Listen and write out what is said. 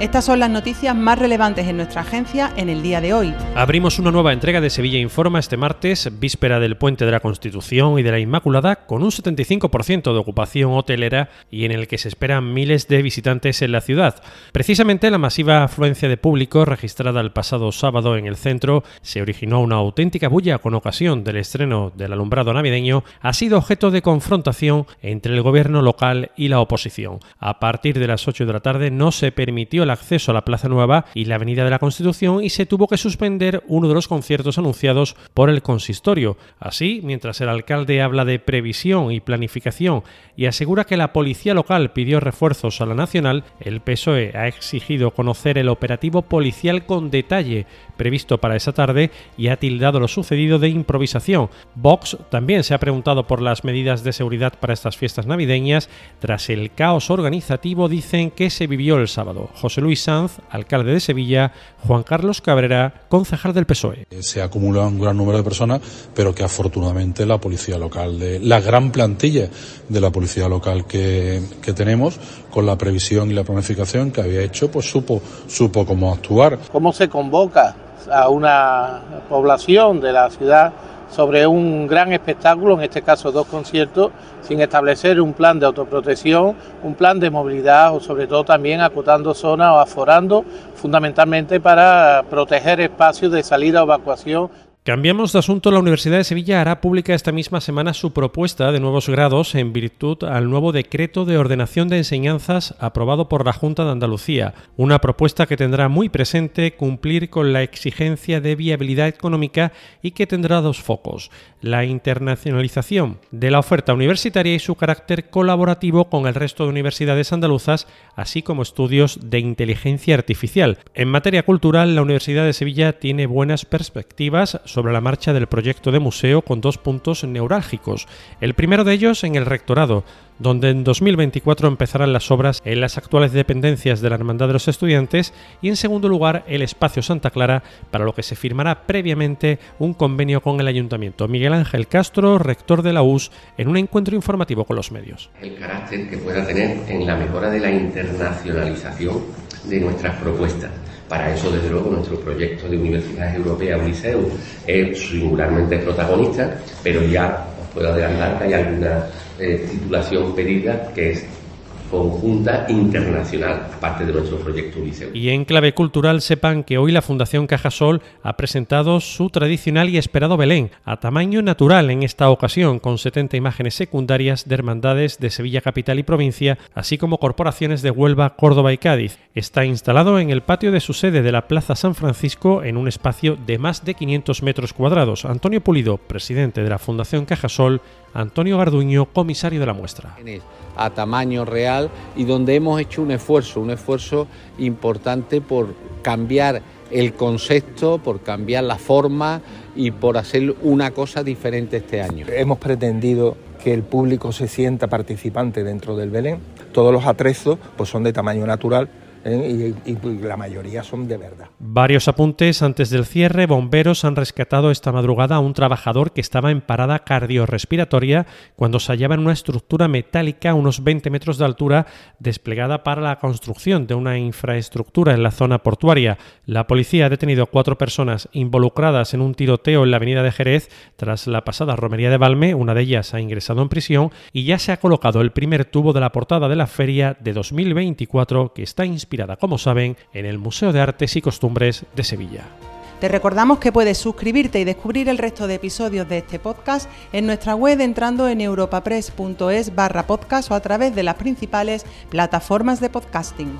Estas son las noticias más relevantes en nuestra agencia en el día de hoy. Abrimos una nueva entrega de Sevilla Informa este martes, víspera del Puente de la Constitución y de la Inmaculada, con un 75% de ocupación hotelera y en el que se esperan miles de visitantes en la ciudad. Precisamente la masiva afluencia de público registrada el pasado sábado en el centro se originó una auténtica bulla con ocasión del estreno del alumbrado navideño, ha sido objeto de confrontación entre el gobierno local y la oposición. A partir de las 8 de la tarde no se permitió el acceso a la Plaza Nueva y la Avenida de la Constitución y se tuvo que suspender uno de los conciertos anunciados por el consistorio. Así, mientras el alcalde habla de previsión y planificación y asegura que la policía local pidió refuerzos a la nacional, el PSOE ha exigido conocer el operativo policial con detalle previsto para esa tarde y ha tildado lo sucedido de improvisación. Vox también se ha preguntado por las medidas de seguridad para estas fiestas navideñas tras el caos organizativo dicen que se vivió el sábado. Luis Sanz, alcalde de Sevilla, Juan Carlos Cabrera, concejal del PSOE. Se acumula un gran número de personas, pero que afortunadamente la policía local, de, la gran plantilla de la policía local que, que tenemos, con la previsión y la planificación que había hecho, pues supo, supo cómo actuar. ¿Cómo se convoca a una población de la ciudad sobre un gran espectáculo, en este caso dos conciertos, sin establecer un plan de autoprotección, un plan de movilidad o sobre todo también acotando zonas o aforando, fundamentalmente para proteger espacios de salida o evacuación Cambiamos de asunto. La Universidad de Sevilla hará pública esta misma semana su propuesta de nuevos grados en virtud al nuevo decreto de ordenación de enseñanzas aprobado por la Junta de Andalucía. Una propuesta que tendrá muy presente cumplir con la exigencia de viabilidad económica y que tendrá dos focos. La internacionalización de la oferta universitaria y su carácter colaborativo con el resto de universidades andaluzas, así como estudios de inteligencia artificial. En materia cultural, la Universidad de Sevilla tiene buenas perspectivas sobre la marcha del proyecto de museo con dos puntos neurálgicos. El primero de ellos en el rectorado, donde en 2024 empezarán las obras en las actuales dependencias de la Hermandad de los Estudiantes y en segundo lugar el Espacio Santa Clara, para lo que se firmará previamente un convenio con el Ayuntamiento. Miguel Ángel Castro, rector de la US, en un encuentro informativo con los medios. El carácter que pueda tener en la mejora de la internacionalización de nuestras propuestas para eso, desde luego, nuestro proyecto de Universidad Europea Uniceu es singularmente protagonista, pero ya os puedo adelantar que hay alguna eh, titulación pedida que es conjunta internacional, aparte de nuestro proyecto Liceo. Y en clave cultural sepan que hoy la Fundación Cajasol ha presentado su tradicional y esperado Belén, a tamaño natural en esta ocasión, con 70 imágenes secundarias de hermandades de Sevilla Capital y provincia, así como corporaciones de Huelva, Córdoba y Cádiz. Está instalado en el patio de su sede de la Plaza San Francisco en un espacio de más de 500 metros cuadrados. Antonio Pulido, presidente de la Fundación Cajasol, Antonio Garduño, comisario de la muestra. A tamaño real y donde hemos hecho un esfuerzo, un esfuerzo importante por cambiar el concepto, por cambiar la forma y por hacer una cosa diferente este año. Hemos pretendido que el público se sienta participante dentro del Belén. Todos los atrezos pues, son de tamaño natural ¿eh? y, la mayoría son de verdad. Varios apuntes antes del cierre. Bomberos han rescatado esta madrugada a un trabajador que estaba en parada cardiorrespiratoria cuando se hallaba en una estructura metálica a unos 20 metros de altura desplegada para la construcción de una infraestructura en la zona portuaria. La policía ha detenido a cuatro personas involucradas en un tiroteo en la avenida de Jerez tras la pasada romería de Balme. Una de ellas ha ingresado en prisión y ya se ha colocado el primer tubo de la portada de la feria de 2024 que está como saben, en el Museo de Artes y Costumbres de Sevilla. Te recordamos que puedes suscribirte y descubrir el resto de episodios de este podcast en nuestra web entrando en europapress.es barra podcast o a través de las principales plataformas de podcasting.